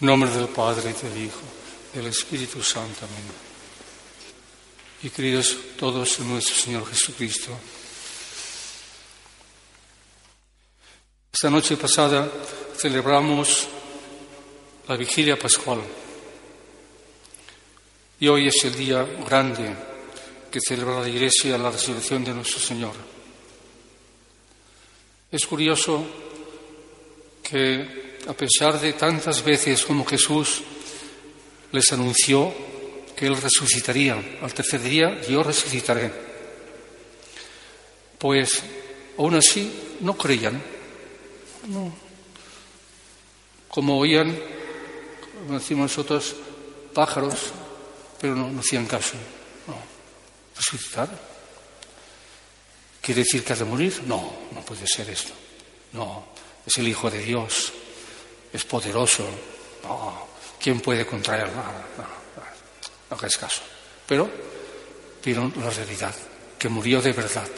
Nombre del Padre del Hijo, del Espíritu Santo. Amén. Y queridos todos en nuestro Señor Jesucristo, esta noche pasada celebramos la vigilia pascual. Y hoy es el día grande que celebra la Iglesia la resurrección de nuestro Señor. Es curioso que a pesar de tantas veces como Jesús les anunció que Él resucitaría, al tercer día yo resucitaré, pues aún así no creían, como oían, como decimos nosotros, pájaros, pero no, no hacían caso. No. ¿Resucitar? ¿Quiere decir que ha de morir? No, no puede ser esto. No, es el Hijo de Dios es poderoso. No, ¿quién puede contraer? No, no, no, caso. Pero vieron la realidad, que murió de verdad.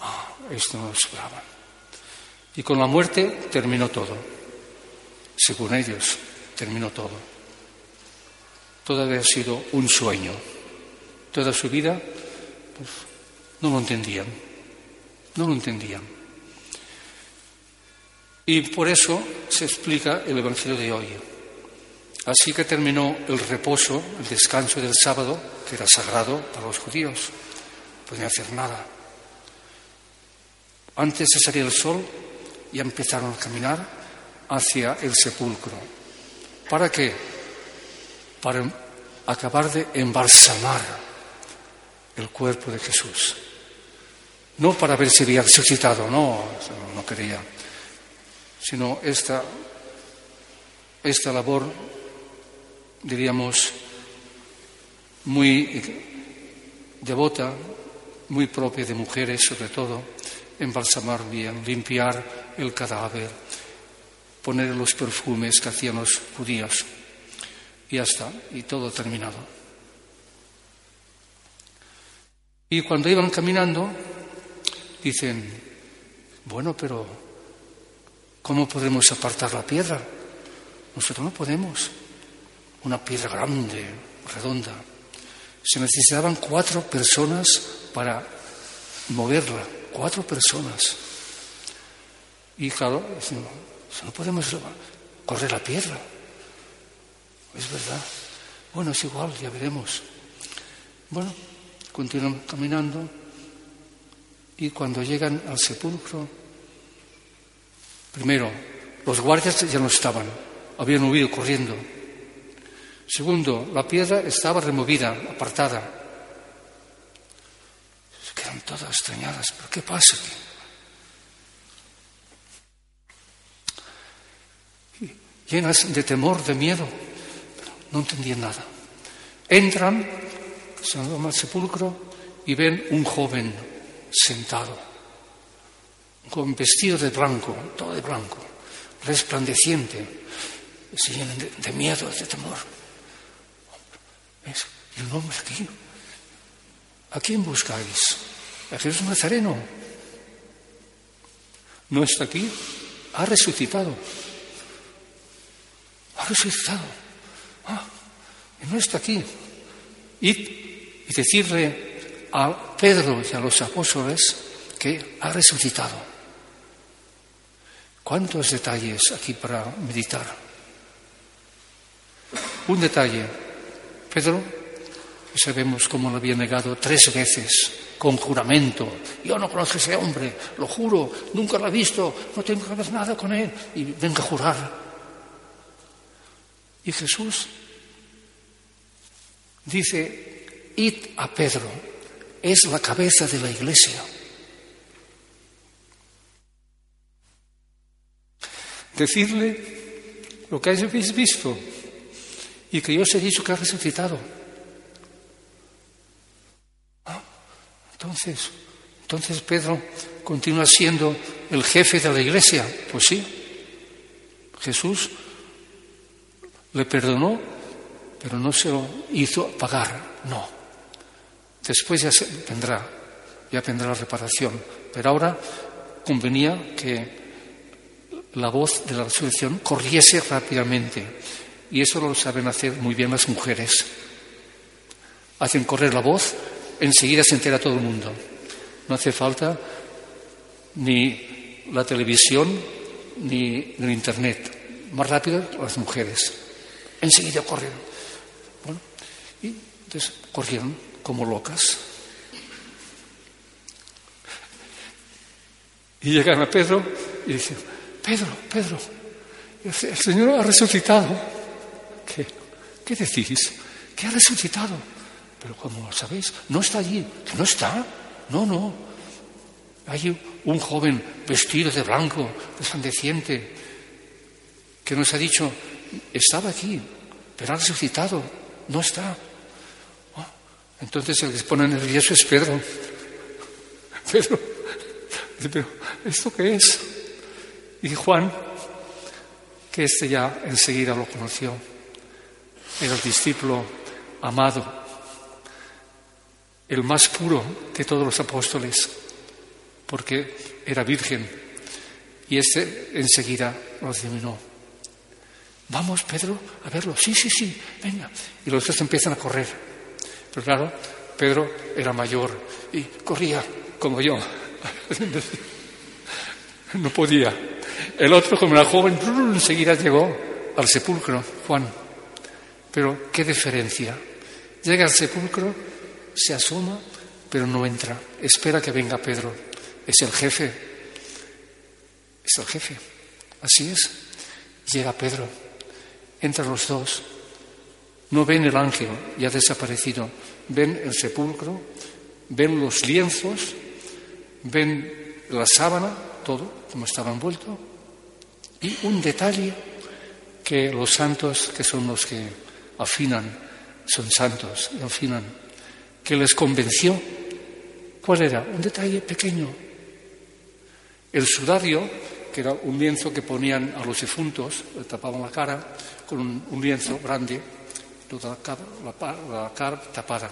Ah, esto no lo esperaban. Y con la muerte terminó todo. Según ellos, terminó todo. Todo había sido un sueño. Toda su vida, pues, no lo entendían. No lo entendían. Y por eso se explica el Evangelio de hoy. Así que terminó el reposo, el descanso del sábado, que era sagrado para los judíos. No podían hacer nada. Antes de salir el sol, ya empezaron a caminar hacia el sepulcro. ¿Para qué? Para acabar de embalsamar el cuerpo de Jesús. No para ver si había resucitado, no, no quería sino esta, esta labor, diríamos, muy devota, muy propia de mujeres sobre todo, embalsamar bien, limpiar el cadáver, poner los perfumes que hacían los judíos. Y ya está, y todo terminado. Y cuando iban caminando, dicen, bueno, pero ¿Cómo podemos apartar la piedra? Nosotros no podemos. Una piedra grande, redonda. Se necesitaban cuatro personas para moverla. Cuatro personas. Y claro, no podemos correr la piedra. Es verdad. Bueno, es igual, ya veremos. Bueno, continúan caminando y cuando llegan al sepulcro, Primero, los guardias ya no estaban, habían huido corriendo. Segundo, la piedra estaba removida, apartada. Se quedan todas extrañadas, ¿pero qué pasa? Llenas de temor, de miedo, no entendían nada. Entran, se van al sepulcro y ven un joven sentado con vestido de blanco, todo de blanco, resplandeciente, se llenan de, miedo, de temor. ¿Ves? Y un hombre aquí. ¿A quién buscáis? A Jesús Nazareno. No está aquí, ha resucitado. Ha resucitado. Ah, no está aquí. Y, y decirle a Pedro y a los apóstoles que ha resucitado. ¿Cuántos detalles aquí para meditar? Un detalle. Pedro, sabemos cómo lo había negado tres veces, con juramento. Yo no conozco a ese hombre, lo juro, nunca lo he visto, no tengo que ver nada con él. Y venga a jurar. Y Jesús dice, id a Pedro, es la cabeza de la iglesia. Decirle lo que habéis visto y que yo os he dicho que ha resucitado. Ah, entonces, entonces Pedro continúa siendo el jefe de la iglesia. Pues sí, Jesús le perdonó, pero no se lo hizo pagar, no. Después ya vendrá, ya vendrá la reparación. Pero ahora convenía que la voz de la resurrección corriese rápidamente. Y eso lo saben hacer muy bien las mujeres. Hacen correr la voz, enseguida se entera todo el mundo. No hace falta ni la televisión ni el Internet. Más rápido las mujeres. Enseguida corren. Bueno, y entonces corrieron como locas. Y llegan a Pedro y dicen, Pedro, Pedro, el Señor ha resucitado. ¿Qué, qué decís? Que ha resucitado. Pero como sabéis, no está allí. ¿No está? No, no. Hay un joven vestido de blanco, resplandeciente, que nos ha dicho, estaba aquí, pero ha resucitado. No está. Ah, entonces el que se pone nervioso es Pedro. Pedro, pero ¿esto qué es? Y Juan, que este ya enseguida lo conoció, era el discípulo amado, el más puro de todos los apóstoles, porque era virgen. Y este enseguida lo adivinó. Vamos, Pedro, a verlo. Sí, sí, sí, venga. Y los otros empiezan a correr. Pero claro, Pedro era mayor y corría como yo. No podía. El otro, como era joven, enseguida llegó al sepulcro, Juan. Pero qué diferencia. Llega al sepulcro, se asoma, pero no entra. Espera que venga Pedro. Es el jefe. Es el jefe. Así es. Llega Pedro. Entran los dos. No ven el ángel, ya desaparecido. Ven el sepulcro, ven los lienzos, ven la sábana, todo como estaba envuelto, y un detalle que los santos, que son los que afinan, son santos y afinan, que les convenció. ¿Cuál era? Un detalle pequeño. El sudario, que era un lienzo que ponían a los difuntos, le tapaban la cara con un, lienzo grande, toda la cara tapada.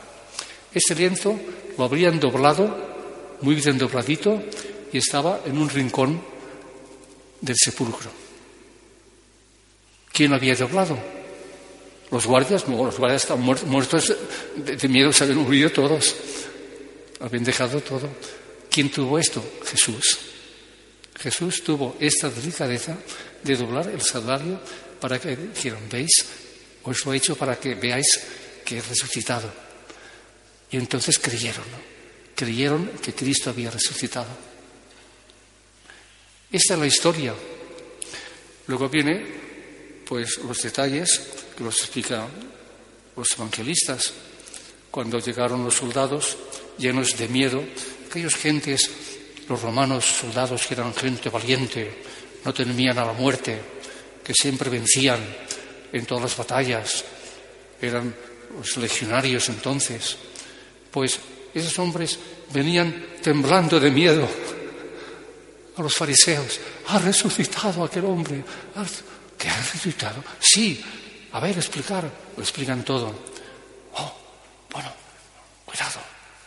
Este lienzo lo habrían doblado, muy bien dobladito, y estaba en un rincón del sepulcro. ¿Quién lo había doblado? Los guardias, no, los guardias estaban muertos de, miedo, se habían huido todos, habían dejado todo. ¿Quién tuvo esto? Jesús. Jesús tuvo esta delicadeza de doblar el salario para que dijeran, ¿veis? Os lo he hecho para que veáis que he resucitado. Y entonces creyeron. Creyeron que Cristo había resucitado. Esta es la historia. Luego viene, pues, los detalles que los explican los evangelistas. Cuando llegaron los soldados llenos de miedo, aquellos gentes, los romanos soldados que eran gente valiente, no temían a la muerte, que siempre vencían en todas las batallas, eran los legionarios entonces, pues esos hombres venían temblando de miedo a los fariseos, ha resucitado aquel hombre. ¿Qué ha resucitado? Sí. A ver, explicar. Lo explican todo. Oh, bueno, cuidado,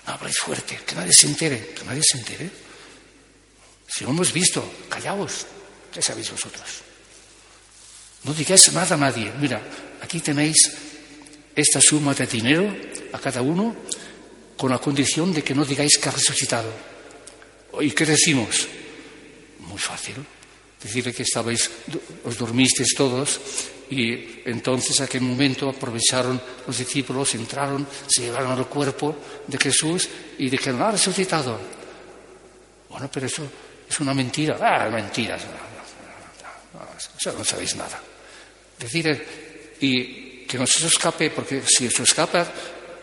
no habléis fuerte, que nadie se entere, que nadie se entere. Si lo hemos visto, callaos, ¿qué sabéis vosotros? No digáis nada a nadie. Mira, aquí tenéis esta suma de dinero a cada uno con la condición de que no digáis que ha resucitado. ¿Y qué decimos? Muy fácil. Decirle que estabais, os dormisteis todos y entonces a aquel momento aprovecharon los discípulos, entraron, se llevaron al cuerpo de Jesús y dijeron, ha resucitado. Bueno, pero eso es una mentira. Ah, mentiras. Eso no sabéis nada. Decir, y que no se escape, porque si os escapa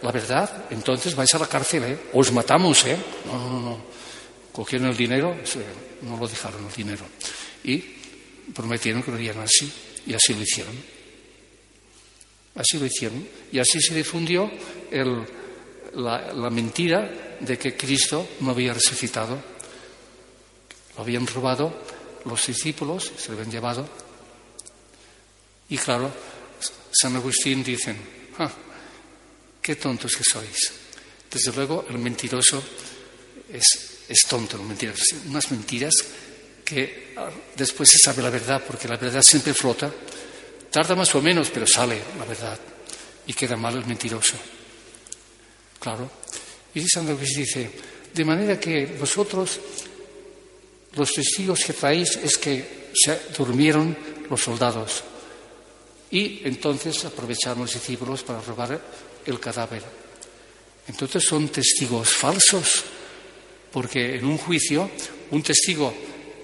la verdad, entonces vais a la cárcel, ¿eh? Os matamos, ¿eh? No, no, no. Cogieron el dinero, no lo dejaron el dinero. Y prometieron que lo harían así, y así lo hicieron. Así lo hicieron. Y así se difundió la, la mentira de que Cristo no había resucitado. Lo habían robado los discípulos, se lo habían llevado. Y claro, San Agustín dicen, ah, qué tontos que sois. Desde luego, el mentiroso es, es tonto, el mentiroso. Unas mentiras que después se sabe la verdad, porque la verdad siempre flota. Tarda más o menos, pero sale la verdad. Y queda mal el mentiroso. Claro. Y San Agustín dice, de manera que vosotros, los testigos que traéis, es que se durmieron los soldados. Y entonces aprovecharon los discípulos para robar el cadáver. Entonces son testigos falsos, porque en un juicio un testigo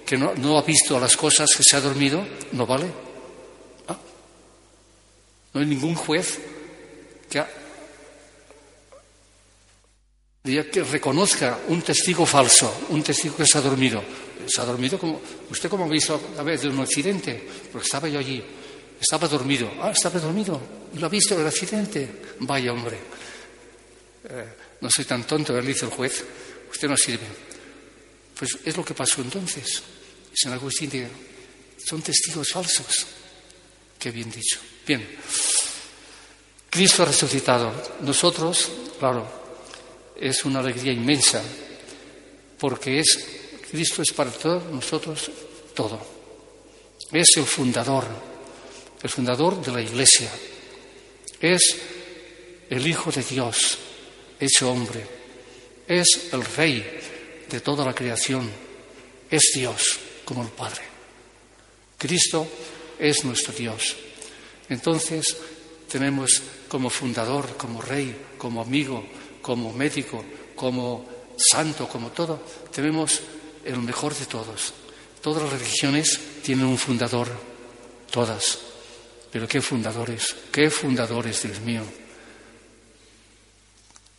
que no, ha visto las cosas, que se ha dormido, no vale. ¿Ah? No hay ningún juez que, que reconozca un testigo falso, un testigo que se ha dormido. Se ha dormido como. ¿Usted cómo ha visto a vez de un accidente? Porque estaba yo allí. Estaba dormido. Ah, estaba dormido. ¿Y lo ha visto el accidente? Vaya hombre. Eh, no soy tan tonto, le dice el juez. Usted no sirve. Pues es lo que pasó entonces. San Agustín dice, son testigos falsos. Qué bien dicho. Bien. Cristo resucitado. Nosotros, claro, es una alegría inmensa, porque es, Cristo es para todos nosotros todo. Es el fundador, el fundador de la Iglesia. Es el Hijo de Dios, hecho hombre. Es el Rey de toda la creación. Es Dios como el Padre. Cristo es nuestro Dios. Entonces tenemos como fundador, como rey, como amigo, como médico, como santo, como todo, tenemos el mejor de todos. Todas las religiones tienen un fundador, todas. Pero qué fundadores, qué fundadores, Dios mío.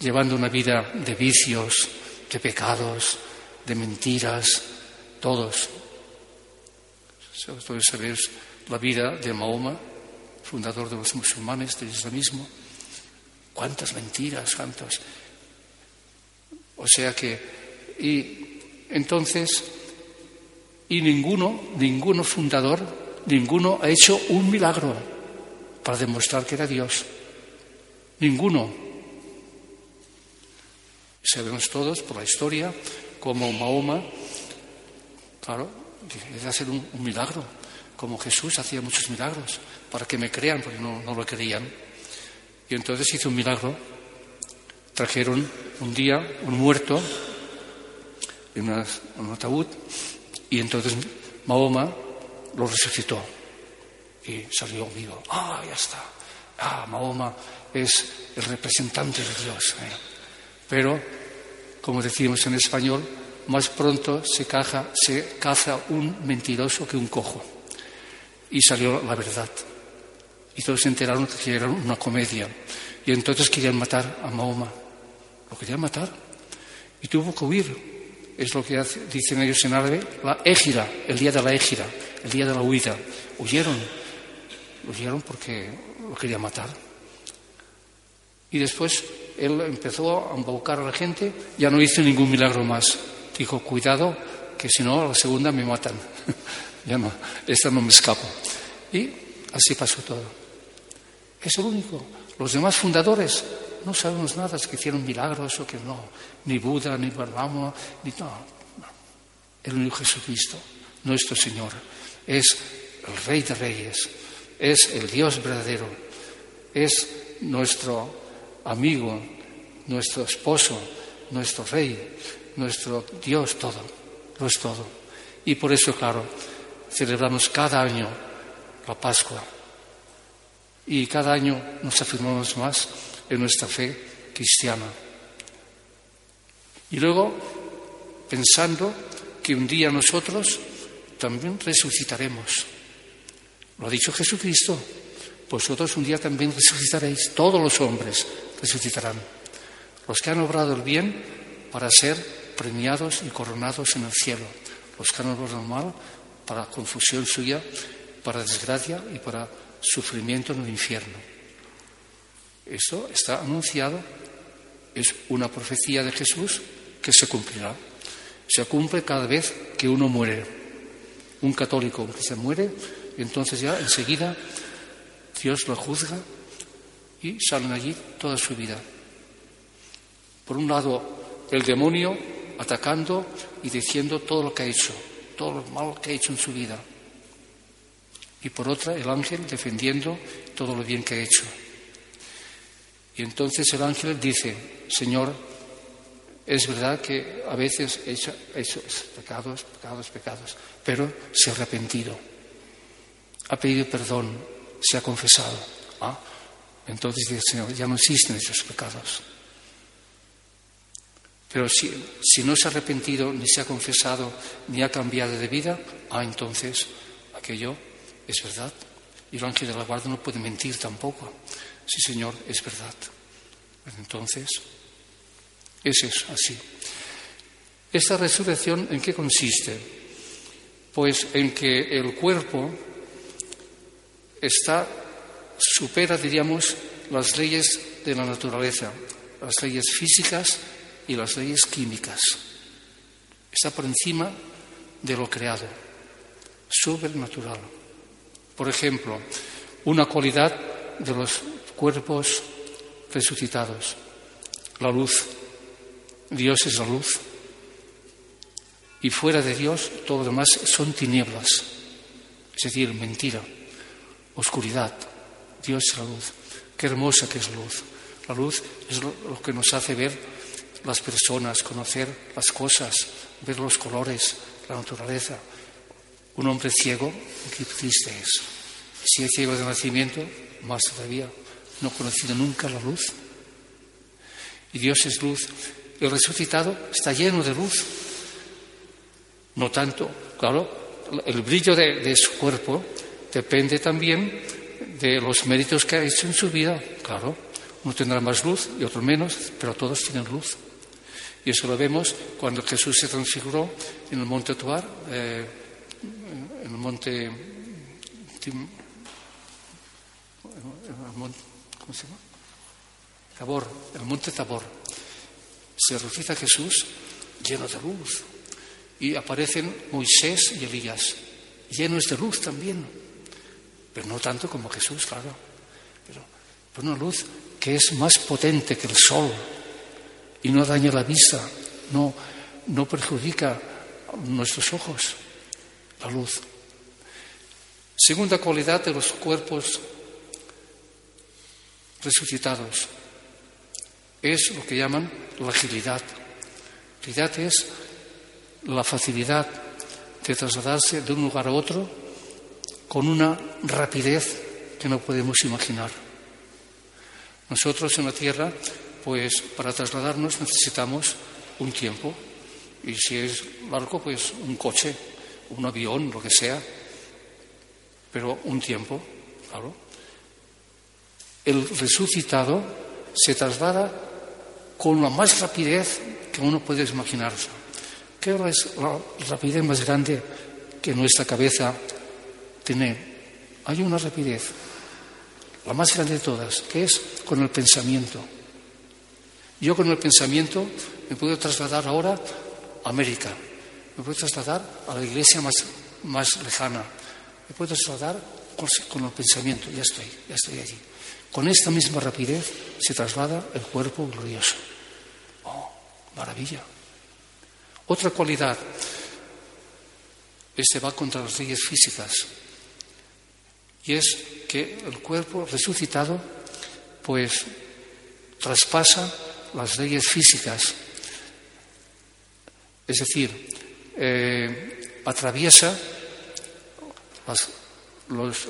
Llevando una vida de vicios, de pecados, de mentiras, todos. Ustedes saber la vida de Mahoma, fundador de los musulmanes, del islamismo. Cuántas mentiras, cuántas. O sea que, y entonces, y ninguno, ninguno fundador, ninguno ha hecho un milagro para demostrar que era Dios. Ninguno. Sabemos todos por la historia como Mahoma, claro, de hacer un, milagro, como Jesús hacía muchos milagros, para que me crean, porque no, lo creían. Y entonces hizo un milagro. Trajeron un día un muerto en, un ataúd y entonces Mahoma lo resucitó y salió vivo. Ah, ya está. Ah, Mahoma es el representante de Dios. ¿eh? Pero, como decimos en español, más pronto se, caza un mentiroso que un cojo. Y salió la verdad. Y todos se enteraron que era una comedia. Y entonces querían matar a Mahoma. Lo querían matar. Y tuvo que huir. Es lo que dicen ellos en árabe, la égira, el día de la égira, el día de la huida. Huyeron. Huyeron porque lo querían matar. Y después él empezó a embaucar a la gente, ya no hizo ningún milagro más. Dijo, cuidado, que si no, la segunda me matan. no, esta no me escapo. Y así pasó todo. Es el único. Los demás fundadores no sabemos nada, es que hicieron milagros o que no. Ni Buda, ni Barlamo, ni no. no. El único Jesucristo, nuestro Señor, es el Rey de Reyes, es el Dios verdadero, es nuestro amigo, nuestro esposo, nuestro Rey, nuestro Dios todo, lo es todo. Y por eso, claro, celebramos cada año la Pascua. Y cada año nos afirmamos más en nuestra fe cristiana. Y luego, pensando que un día nosotros también resucitaremos. Lo ha dicho Jesucristo. Vosotros un día también resucitaréis. Todos los hombres resucitarán. Los que han obrado el bien para ser premiados y coronados en el cielo. Los que han obrado mal para confusión suya, para desgracia y para sufrimiento en el infierno. Esto está anunciado, es una profecía de Jesús que se cumplirá. Se cumple cada vez que uno muere. Un católico que se muere, entonces ya enseguida Dios lo juzga y salen allí toda su vida. Por un lado, el demonio atacando y diciendo todo lo que ha hecho, todo lo malo que ha hecho en su vida. Y por otra, el ángel defendiendo todo lo bien que ha hecho. Y entonces el ángel dice, Señor, es verdad que a veces he hecho, pecados, pecados, pecados, pero se ha arrepentido, ha pedido perdón, se ha confesado. ¿Ah? Entonces dice Señor, ya no existen esos pecados. Pero si, si, no se ha arrepentido, ni se ha confesado, ni ha cambiado de vida, ah, entonces aquello es verdad. Y el ángel de la guarda no puede mentir tampoco. Sí, Señor, es verdad. Pues entonces, es eso, así. ¿Esta resurrección en qué consiste? Pues en que el cuerpo está, supera, diríamos, las leyes de la naturaleza, las leyes físicas y las leyes químicas. Está por encima de lo creado, sobrenatural. Por ejemplo, una cualidad de los cuerpos resucitados, la luz. Dios es la luz. Y fuera de Dios todo lo demás son tinieblas, es decir, mentira, oscuridad. Dios es la luz. Qué hermosa que es la luz. La luz es lo, que nos hace ver las personas, conocer las cosas, ver los colores, la naturaleza. Un hombre ciego, qué triste es. Si es ciego de nacimiento, más todavía, no ha conocido nunca la luz. Y Dios es luz. El resucitado está lleno de luz. No tanto, claro, el brillo de, su cuerpo depende también de los méritos que ha hecho en su vida. Claro, uno tendrá más luz y otro menos, pero todos tienen luz. Y eso lo vemos cuando Jesús se transfiguró en el monte Tuar, eh, en el monte. Tabor, el monte Tabor. Se resucita Jesús lleno de luz. Y aparecen Moisés y Elías, llenos de luz también. Pero no tanto como Jesús, claro. Pero, una luz que es más potente que el sol y no daña la vista, no, no perjudica nuestros ojos, la luz. Segunda cualidad de los cuerpos resucitados. Es lo que llaman la agilidad. Agilidad es la facilidad de trasladarse de un lugar a otro con una rapidez que no podemos imaginar. Nosotros en la Tierra, pues para trasladarnos necesitamos un tiempo y si es largo, pues un coche, un avión, lo que sea, pero un tiempo, claro el resucitado se traslada con la más rapidez que uno puede imaginarse. ¿Qué es la rapidez más grande que nuestra cabeza tiene? Hay una rapidez, la más grande de todas, que es con el pensamiento. Yo con el pensamiento me puedo trasladar ahora a América, me puedo trasladar a la iglesia más, más lejana, me puedo trasladar con el pensamiento, ya estoy, ya estoy allí. Con esta misma rapidez se traslada el cuerpo glorioso. Oh, maravilla. Otra cualidad, este va contra las leyes físicas, y es que el cuerpo resucitado, pues, traspasa las leyes físicas, es decir, eh, atraviesa las,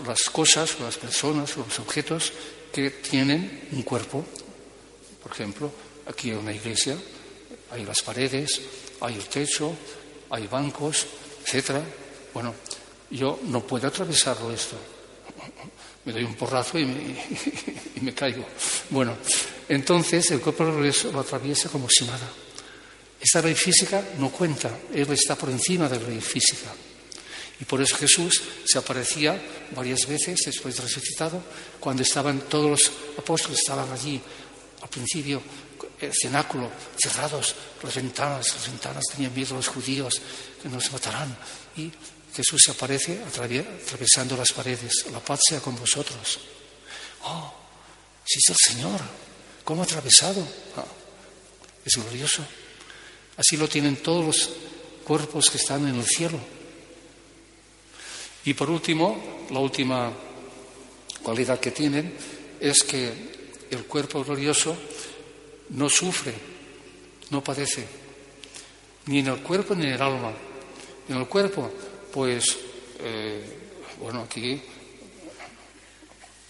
las cosas, las personas, los objetos que tienen un cuerpo. Por ejemplo, aquí hay una iglesia, hay las paredes, hay el techo, hay bancos, etcétera. Bueno, yo no puedo atravesarlo esto. Me doy un porrazo y me, y me caigo. Bueno, entonces el cuerpo lo atraviesa como si nada. Esta ley física no cuenta, él está por encima de la ley física. Y por eso Jesús se aparecía varias veces después de resucitado, cuando estaban todos los apóstoles estaban allí al principio el cenáculo cerrados, las ventanas, las ventanas tenían miedo los judíos que nos matarán. Y Jesús se aparece atravesando las paredes. La paz sea con vosotros. Oh, si es el Señor, ¿cómo atravesado? Ah, es glorioso. Así lo tienen todos los cuerpos que están en el cielo. Y por último, la última cualidad que tienen es que el cuerpo glorioso no sufre, no padece, ni en el cuerpo ni en el alma. En el cuerpo, pues, eh, bueno, aquí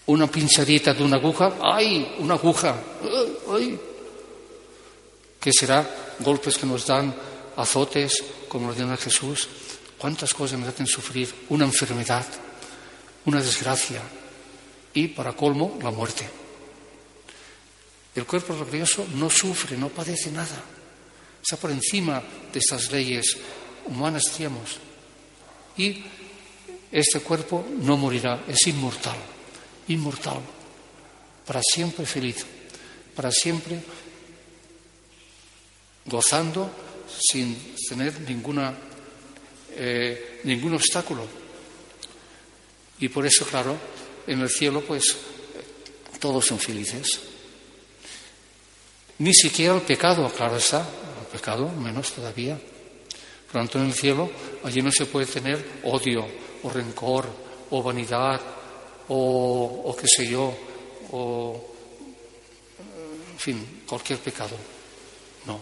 una pinchadita de una aguja, ¡ay! Una aguja, ¡ay! ¿Qué será? Golpes que nos dan, azotes, como lo dio Jesús. ¿Cuántas cosas nos hacen sufrir? Una enfermedad, una desgracia y, para colmo, la muerte. El cuerpo glorioso no sufre, no padece nada. Está por encima de estas leyes humanas, digamos. Y este cuerpo no morirá, es inmortal, inmortal, para siempre feliz, para siempre gozando sin tener ninguna, eh, ningún obstáculo. Y por eso, claro, en el cielo, pues todos son felices. Ni siquiera el pecado, claro está, el pecado menos todavía. Por tanto, en el cielo, allí no se puede tener odio, o rencor, o vanidad, o, o qué sé yo, o, en fin, cualquier pecado. No.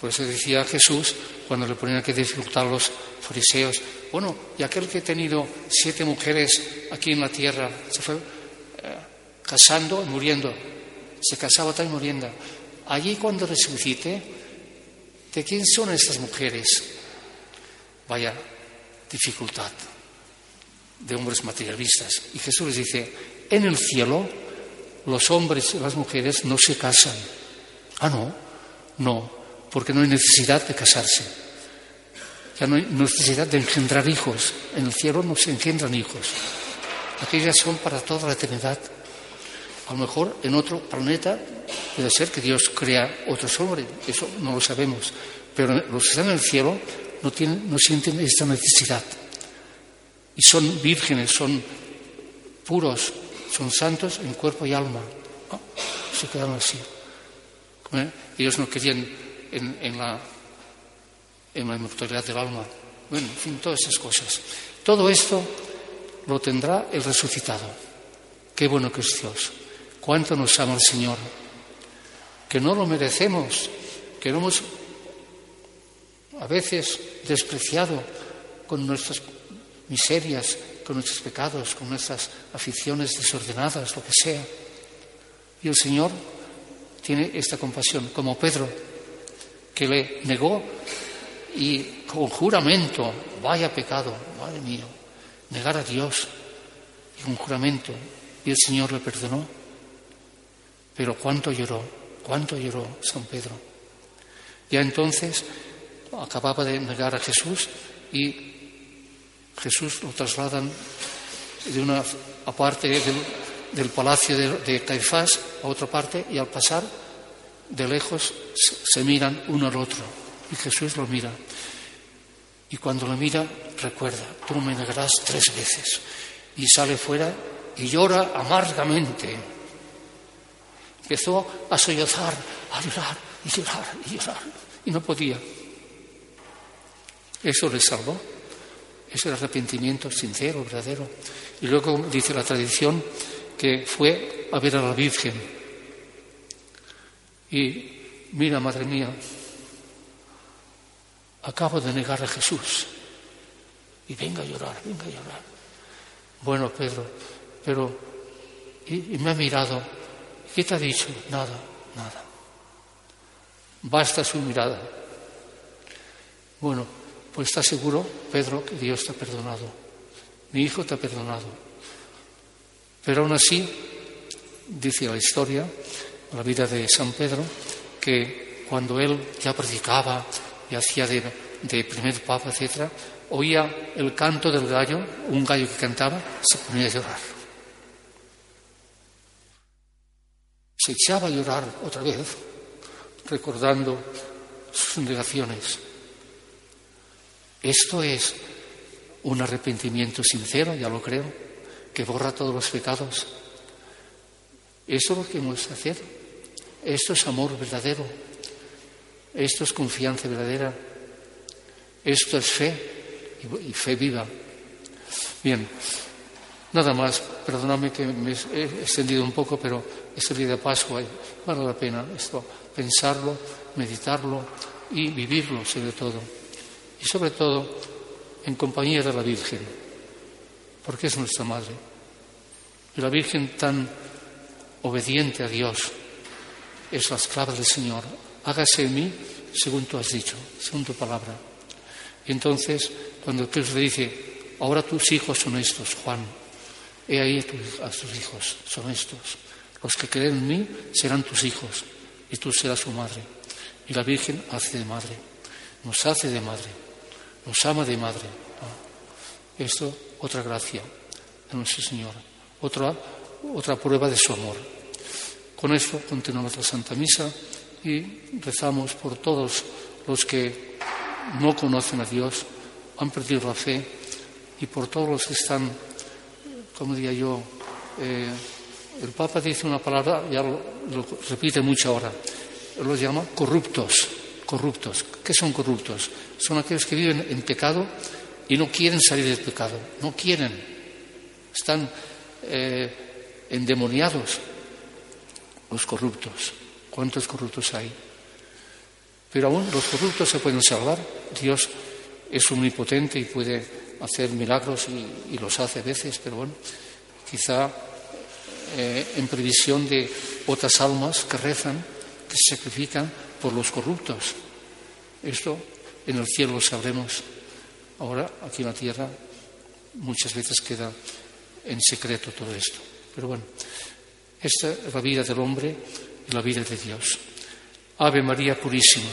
Por eso decía Jesús, cuando le ponían que disfrutar los fariseos, bueno, y aquel que ha tenido siete mujeres aquí en la tierra, se fue eh, casando y muriendo, se casaba tal muriendo. Allí cuando resucite, ¿de quién son estas mujeres? Vaya dificultad de hombres materialistas. Y Jesús les dice, en el cielo los hombres y las mujeres no se casan. Ah, no, no, porque no hay necesidad de casarse. Ya no hay necesidad de engendrar hijos. En el cielo no se engendran hijos. Aquellas son para toda la eternidad. A lo mejor en otro planeta puede ser que Dios crea otros hombres, eso no lo sabemos. Pero los que están en el cielo no, tienen, no sienten esta necesidad. Y son vírgenes, son puros, son santos en cuerpo y alma. Se quedaron así. ¿Eh? Ellos no querían en, la, en la inmortalidad del alma. Bueno, en fin, todas esas cosas. Todo esto lo tendrá el resucitado. Qué bueno que es Dios cuánto nos ama el Señor, que no lo merecemos, que lo hemos a veces despreciado con nuestras miserias, con nuestros pecados, con nuestras aficiones desordenadas, lo que sea. Y el Señor tiene esta compasión, como Pedro, que le negó y con juramento, vaya pecado, madre mía, negar a Dios, y con juramento, y el Señor le perdonó. Pero cuánto lloró, cuánto lloró San Pedro. Ya entonces acababa de negar a Jesús y Jesús lo trasladan de una parte del, palacio de, de, Caifás a otra parte y al pasar de lejos se miran uno al otro y Jesús lo mira. Y cuando lo mira, recuerda, tú me negarás tres veces. Y sale fuera y llora amargamente Empezó a sollozar, a llorar y llorar y llorar. Y no podía. Eso le salvó. Es el arrepentimiento sincero, verdadero. Y luego dice la tradición que fue a ver a la Virgen. Y mira, madre mía, acabo de negar a Jesús. Y venga a llorar, venga a llorar. Bueno, Pedro, pero y me ha mirado ¿Qué te ha dicho? Nada, nada. Basta su mirada. Bueno, pues está seguro, Pedro, que Dios te ha perdonado. Mi hijo te ha perdonado. Pero aún así, dice la historia, la vida de San Pedro, que cuando él ya predicaba y hacía de, de primer papa, etc., oía el canto del gallo, un gallo que cantaba, se ponía a llorar. Se echaba a llorar otra vez, recordando sus negaciones. Esto es un arrepentimiento sincero, ya lo creo, que borra todos los pecados. Esto es lo que hemos de hacer. Esto es amor verdadero. Esto es confianza verdadera. Esto es fe y fe viva. Bien, nada más. Perdóname que me he extendido un poco, pero este día de Pascua vale la pena esto, pensarlo, meditarlo y vivirlo sobre todo. Y sobre todo en compañía de la Virgen, porque es nuestra Madre. Y la Virgen tan obediente a Dios es la esclava del Señor. Hágase en mí según tú has dicho, según tu palabra. Y entonces, cuando Jesús le dice, ahora tus hijos son estos, Juan, he ahí a tus hijos, son estos. Los que creen en mí serán tus hijos y tú serás su madre. Y la Virgen hace de madre, nos hace de madre, nos ama de madre. Esto, otra gracia de nuestro Señor, otra, otra prueba de su amor. Con esto continuamos la Santa Misa y rezamos por todos los que no conocen a Dios, han perdido la fe y por todos los que están, como diría yo, eh, el Papa dice una palabra, ya lo, repite mucho ahora, los llama corruptos, corruptos. ¿Qué son corruptos? Son aquellos que viven en pecado y no quieren salir del pecado, no quieren, están eh, endemoniados los corruptos. ¿Cuántos corruptos hay? Pero aún los corruptos se pueden salvar. Dios es omnipotente y puede hacer milagros y, los hace a veces, pero bueno, quizá eh, en previsión de otras almas que rezan, que se sacrifican por los corruptos. Esto en el cielo lo sabremos. Ahora, aquí en la tierra, muchas veces queda en secreto todo esto. Pero bueno, esta es la vida del hombre y la vida de Dios. Ave María Purísima.